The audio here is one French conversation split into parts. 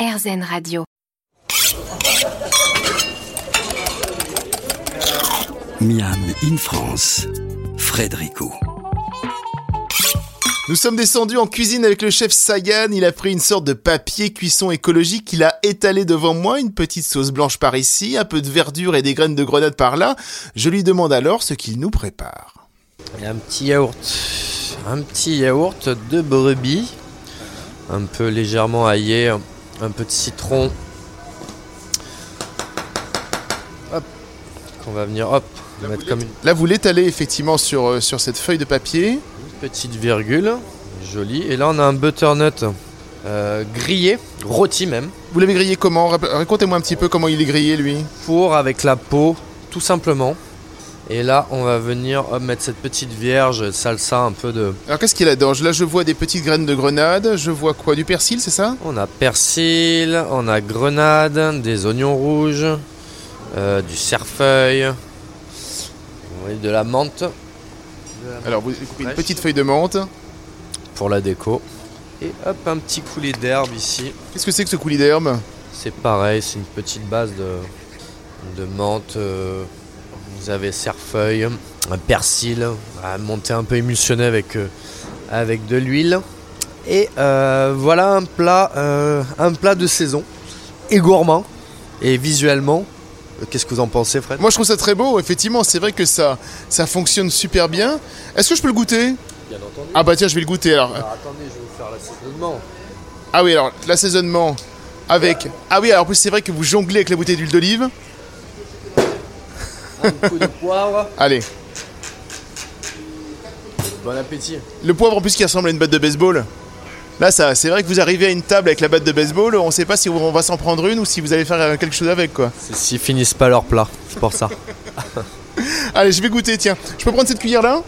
RZN Radio. Miam in France, Frédérico. Nous sommes descendus en cuisine avec le chef Sagan. Il a pris une sorte de papier cuisson écologique qu'il a étalé devant moi, une petite sauce blanche par ici, un peu de verdure et des graines de grenade par là. Je lui demande alors ce qu'il nous prépare. Et un petit yaourt. Un petit yaourt de brebis. Un peu légèrement aillé. Un peu de citron. Hop. Qu'on va venir hop. mettre comme une Là, vous l'étalez effectivement sur, euh, sur cette feuille de papier. petite virgule. Jolie. Et là on a un butternut euh, grillé, rôti même. Vous l'avez grillé comment? Racontez-moi un petit peu comment il est grillé lui. Four avec la peau, tout simplement. Et là on va venir hop, mettre cette petite vierge, salsa un peu de, Alors qu'est-ce qu'il y a là-dedans Là, je vois des petites graines de grenade. Je vois quoi? Du persil, c'est ça? On a persil, on a grenade, des oignons rouges, euh, du cerfeuil, oui, de la menthe Alors, vous coupez une petite feuille de menthe. pour la déco. Et hop, un petit coulis d'herbe ici. Qu'est-ce que c'est que ce coulis d'herbe? C'est pareil, c'est une petite base de, de menthe. euh, vous avez un persil, à monter un peu émulsionné avec, euh, avec de l'huile. Et euh, voilà un plat, euh, un plat de saison et gourmand. Et visuellement, qu'est-ce que vous en pensez, Fred? Moi, je trouve ça très beau. Effectivement, c'est vrai que ça, ça fonctionne super bien. Est-ce que je peux le goûter? Bien entendu. Ah bah tiens, je vais le goûter alors. Alors attendez, je vais vous faire l'assaisonnement. Ah oui, alors l'assaisonnement avec. Ah oui, alors en plus c'est vrai que vous jonglez avec la bouteille d'huile d'olive. Un coup de poivre. Allez, Bon appétit. le poivre en plus qui ressemble à une batte de baseball. Là, ça, c'est vrai que vous arrivez à une table avec la batte de baseball, on sait pas si on va s'en prendre une ou si vous allez faire euh, quelque chose avec quoi. C'est s'ils finissent pas leur plat, c'est pour ça. Allez, je vais goûter, tiens. Je peux prendre cette cuillère là?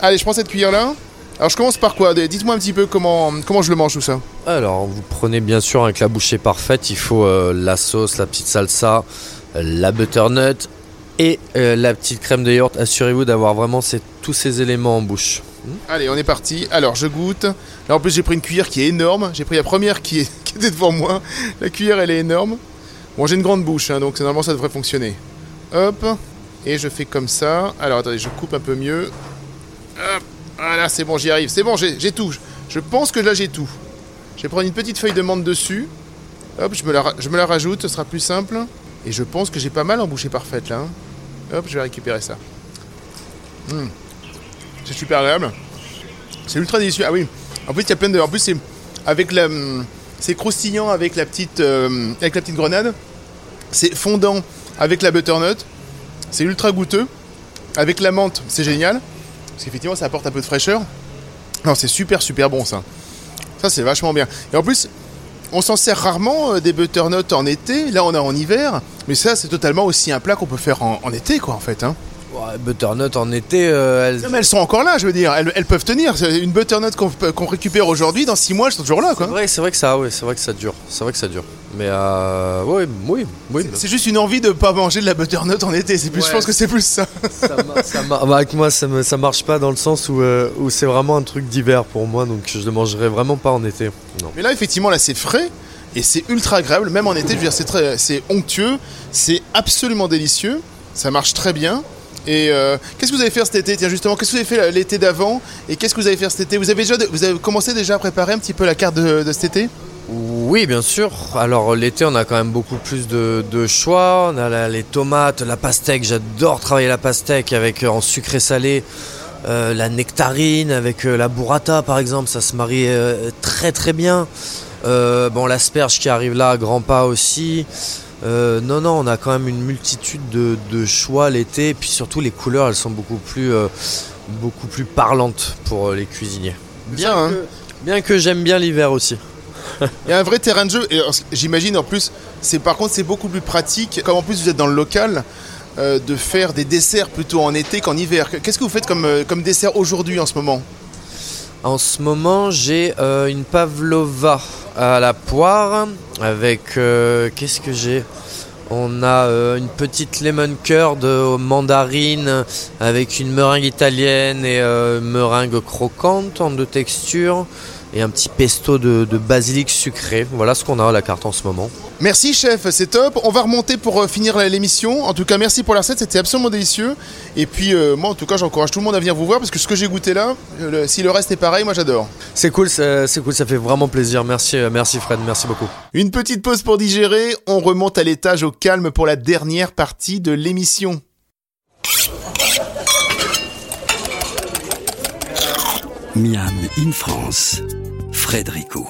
Allez, je prends cette cuillère là. Alors je commence par quoi? Dites-moi un petit peu comment, comment je le mange tout ça. Alors, vous prenez bien sûr avec la bouchée parfaite, il faut euh, la sauce, la petite salsa, la butternut et euh, la petite crème de yaourt. Assurez-vous d'avoir vraiment tous ces éléments en bouche. Allez, on est parti. Alors, je goûte. Là, en plus, j'ai pris une cuillère qui est énorme. J'ai pris la première qui, était devant moi. La cuillère, elle est énorme. Bon, j'ai une grande bouche, hein, donc normalement, ça devrait fonctionner. Hop. Et je fais comme ça. Alors, attendez, je coupe un peu mieux. Hop. Voilà, c'est bon, j'y arrive. C'est bon, j'ai tout. Je pense que là, j'ai tout. Je vais prendre une petite feuille de menthe dessus. Hop, je me, la, rajoute, ce sera plus simple. Et je pense que j'ai pas mal en bouchée parfaite, là. hein. Hop, je vais récupérer ça. Hmm. C'est super agréable. C'est ultra délicieux. Ah oui. En plus, il y a plein de. En plus, c'est avec la. hum, C'est croustillant avec la petite. euh, avec la petite grenade. C'est fondant avec la butternut. C'est ultra goûteux. Avec la menthe, c'est génial. Parce qu'effectivement, ça apporte un peu de fraîcheur. Non, c'est super, super bon ça. Ça, c'est vachement bien. Et en plus, on s'en sert rarement euh, des butternuts en été. Là, on est en hiver. Mais ça, c'est totalement aussi un plat qu'on peut faire en, en été, quoi, en fait. Hein. Ouais, butternut en été, euh, elle- Non, mais elles sont encore là, je veux dire. Elles, elles peuvent tenir. Une butternut qu'on récupère aujourd'hui, dans 6 mois, elles sont toujours là, c'est quoi. vrai, c'est vrai que ça, c'est vrai que ça dure, c'est vrai que ça dure. Mais euh, ouais, oui, oui. C'est- juste une envie de pas manger de la butternut en été. C'est plus, je pense que c'est plus ça. Ça, bah, avec moi, ça, me- ça marche pas dans le sens où, euh, où c'est vraiment un truc d'hiver pour moi, donc je le mangerai vraiment pas en été. Non. Mais là, effectivement, là, c'est frais et c'est ultra agréable. Même en été, je veux dire, c'est très, c'est onctueux, c'est absolument délicieux. Ça marche très bien. Et euh, qu'est-ce que vous allez faire cet été? Tiens, justement, qu'est-ce que vous avez fait l'été d'avant Et qu'est-ce que vous allez faire cet été? Vous avez déjà, vous avez commencé déjà à préparer un petit peu la carte de, de cet été? Oui, bien sûr. Alors l'été, on a quand même beaucoup plus de, de choix. On a la- les tomates, la pastèque. J'adore travailler la pastèque avec euh, en sucré salé. Euh, la nectarine avec euh, la burrata par exemple, ça se marie euh, très très bien. Euh, bon, l'asperge qui arrive là à grands pas aussi. Euh, non, non, on a quand même une multitude de, de choix l'été. Et puis surtout, les couleurs, elles sont beaucoup plus, euh, beaucoup plus parlantes pour euh, les cuisiniers. Bien, hein. que, bien que j'aime bien l'hiver aussi. Il y a un vrai terrain de jeu. Et alors, j'imagine en plus, c'est par contre c'est beaucoup plus pratique. Comme en plus vous êtes dans le local, euh, de faire des desserts plutôt en été qu'en hiver. Qu'est-ce que vous faites comme, euh, comme dessert aujourd'hui en ce moment? En ce moment, j'ai euh, une pavlova à la poire avec euh, qu'est-ce que j'ai? On a euh, une petite lemon curd aux mandarines avec une meringue italienne et euh, meringue croquante en deux textures. Et un petit pesto de, basilic sucré. Voilà ce qu'on a à la carte en ce moment. Merci chef, c'est top. On va remonter pour euh, finir l'émission. En tout cas, merci pour la recette, c'était absolument délicieux. Et puis euh, moi, en tout cas, j'encourage tout le monde à venir vous voir parce que ce que j'ai goûté là, si le reste est pareil, moi j'adore. C'est cool, c'est cool, ça fait vraiment plaisir. Merci, euh, merci Fred, merci beaucoup. Une petite pause pour digérer. On remonte à l'étage au calme pour la dernière partie de l'émission. Miam in France, Frédérico.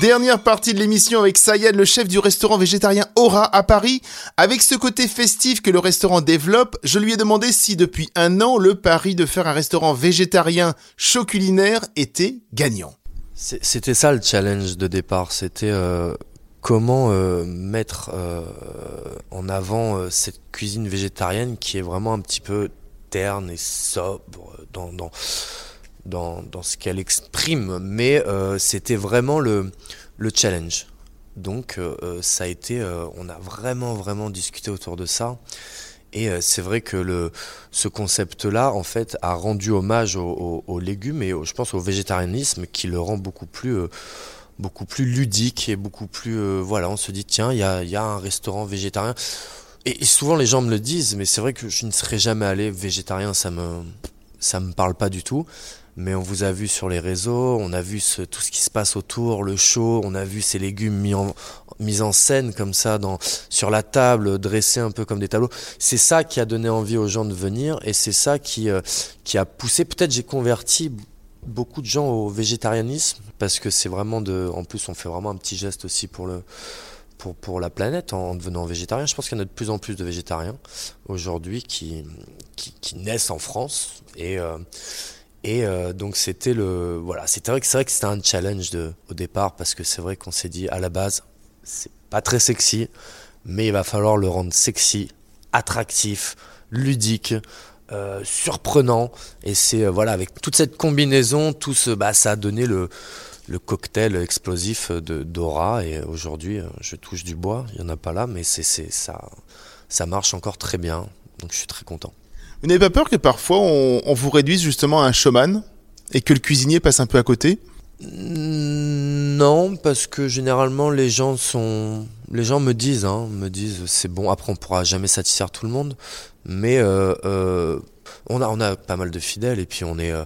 Dernière partie de l'émission avec Sayed, le chef du restaurant végétarien Aura à Paris. Avec ce côté festif que le restaurant développe, je lui ai demandé si depuis un an, le pari de faire un restaurant végétarien chaud culinaire était gagnant. C'était ça le challenge de départ, c'était euh, comment euh, mettre euh, en avant cette cuisine végétarienne qui est vraiment un petit peu terne et sobre dans, dans, dans, ce qu'elle exprime, mais euh, c'était vraiment le, le challenge. Donc euh, euh, ça a été, on a vraiment vraiment discuté autour de ça. Et c'est vrai que ce concept-là, en fait, a rendu hommage aux, légumes et je pense au végétarianisme qui le rend beaucoup plus, beaucoup plus ludique et beaucoup plus, voilà, on se dit tiens, il y a, un restaurant végétarien. Et, souvent les gens me le disent, mais c'est vrai que je ne serais jamais allé végétarien, ça me, ça me parle pas du tout mais on vous a vu sur les réseaux, on a vu tout ce qui se passe autour, le show, on a vu ces légumes mis en, scène comme ça sur la table, dressés un peu comme des tableaux. C'est ça qui a donné envie aux gens de venir et c'est ça qui, euh, qui a poussé. Peut-être j'ai converti beaucoup de gens au végétarianisme parce que c'est vraiment de. En plus, on fait vraiment un petit geste aussi pour le. Pour, pour la planète en devenant végétarien. Je pense qu'il y en a de plus en plus de végétariens aujourd'hui qui, qui, naissent en France et, euh, et euh, donc c'était le voilà, c'est vrai que c'était un challenge de, au départ parce que c'est vrai qu'on s'est dit à la base c'est pas très sexy, mais il va falloir le rendre sexy, attractif, ludique. Euh, surprenant et c'est voilà avec toute cette combinaison tout ce bah ça a donné le le cocktail explosif de Dora. Et aujourd'hui je touche du bois. Il y en a pas là mais c'est c'est ça ça marche encore très bien. Donc je suis très content. Vous n'avez pas peur que parfois on, vous réduise justement à un showman et que le cuisinier passe un peu à côté? Non, parce que généralement les gens sont, les gens me disent, hein, me disent c'est bon. Après, on pourra jamais satisfaire tout le monde, mais euh, euh, on a, on a pas mal de fidèles et puis on est, euh,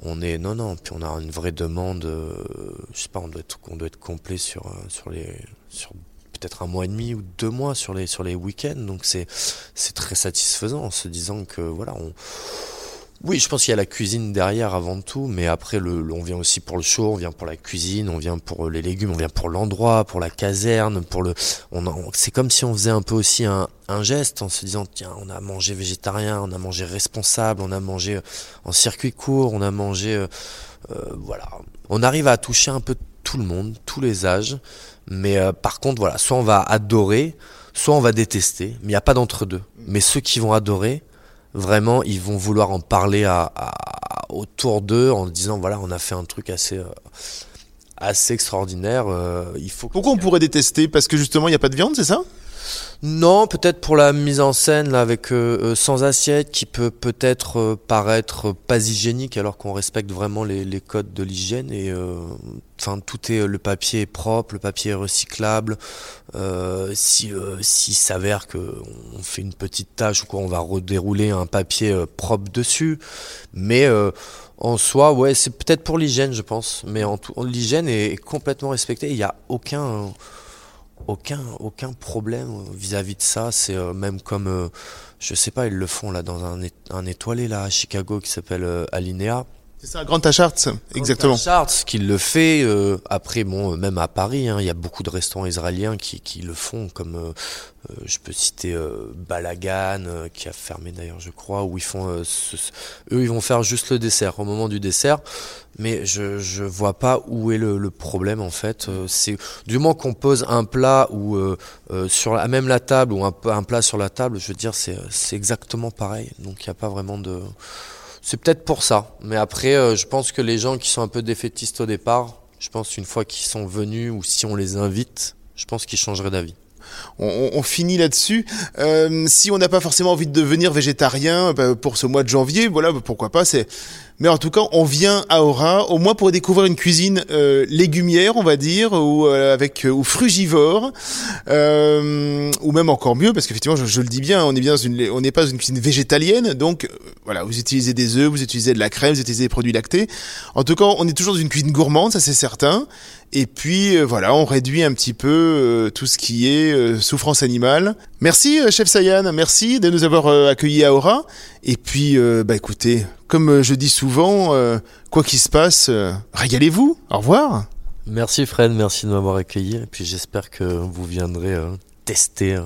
on est, non, non, puis on a une vraie demande. je sais pas, on doit être, on doit être complet sur, sur les, sur peut-être un mois et demi ou deux mois sur les, sur les week-ends. Donc c'est, c'est très satisfaisant en se disant que voilà, on, oui, je pense qu'il y a la cuisine derrière avant tout, mais après, le, on vient aussi pour le show, on vient pour la cuisine, on vient pour les légumes, on vient pour l'endroit, pour la caserne, pour le. On, c'est comme si on faisait un peu aussi un, geste en se disant tiens, on a mangé végétarien, on a mangé responsable, on a mangé euh, en circuit court, on a mangé, euh, euh, voilà. On arrive à toucher un peu tout le monde, tous les âges. Mais euh, par contre, voilà, soit on va adorer, soit on va détester, mais il n'y a pas d'entre-deux. Mais ceux qui vont adorer, vraiment, ils vont vouloir en parler à, autour d'eux en disant voilà, on a fait un truc assez. Euh, assez extraordinaire. Euh, il faut Pourquoi on pourrait détester? Parce que justement, il n'y a pas de viande, c'est ça? Non, peut-être pour la mise en scène là avec euh, euh, sans assiette qui peut peut-être euh, paraître pas hygiénique alors qu'on respecte vraiment les, codes de l'hygiène et enfin tout est le papier est propre, le papier est recyclable. si s'il s'avère que on fait une petite tâche ou quoi, on va redérouler un papier propre dessus. Mais en soi, ouais, c'est peut-être pour l'hygiène, je pense. Mais en tout, l'hygiène est, est complètement respectée. Il n'y a aucun aucun, aucun problème vis-à-vis de ça. C'est euh, même comme, euh, je sais pas, ils le font là dans un, un étoilé là à Chicago qui s'appelle euh, Alinea. C'est ça, Grand Charts, exactement. Grand Charts qui le fait. Euh, après, bon, même à Paris, hein, il y a beaucoup de restaurants israéliens qui, qui le font, comme euh, euh, je peux citer Balagan, qui a fermé d'ailleurs, je crois, où ils font, eux, ils vont faire juste le dessert au moment du dessert. Mais je je vois pas où est le, le problème en fait. c'est du moment qu'on pose un plat ou sur la, même la table ou un, un plat sur la table, je veux dire, c'est c'est exactement pareil. Donc il n'y a pas vraiment de c'est peut-être pour ça. Mais après, euh, je pense que les gens qui sont un peu défaitistes au départ, je pense une fois qu'ils sont venus ou si on les invite, je pense qu'ils changeraient d'avis. On, finit là-dessus. Euh, si on n'a pas forcément envie de devenir végétarien bah, pour ce mois de janvier, voilà, pourquoi pas. C'est Mais en tout cas, on vient à Aura, au moins pour découvrir une cuisine euh, légumière, on va dire, ou euh, avec ou frugivore, ou même encore mieux, parce qu'effectivement, je, je, le dis bien, on est bien dans une, on n'est pas dans une cuisine végétalienne, donc voilà, vous utilisez des œufs, vous utilisez de la crème, vous utilisez des produits lactés. En tout cas, on est toujours dans une cuisine gourmande, ça c'est certain. Et puis voilà, on réduit un petit peu tout ce qui est souffrance animale. Merci, chef Sayan, merci de nous avoir accueillis à Aura. Et puis, bah écoutez, comme je dis souvent, quoi qu'il se passe, régalez-vous. Au revoir. Merci Fred, merci de m'avoir accueilli. Et puis j'espère que vous viendrez tester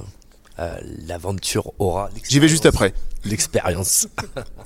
l'aventure Aura. J'y vais juste après. L'expérience.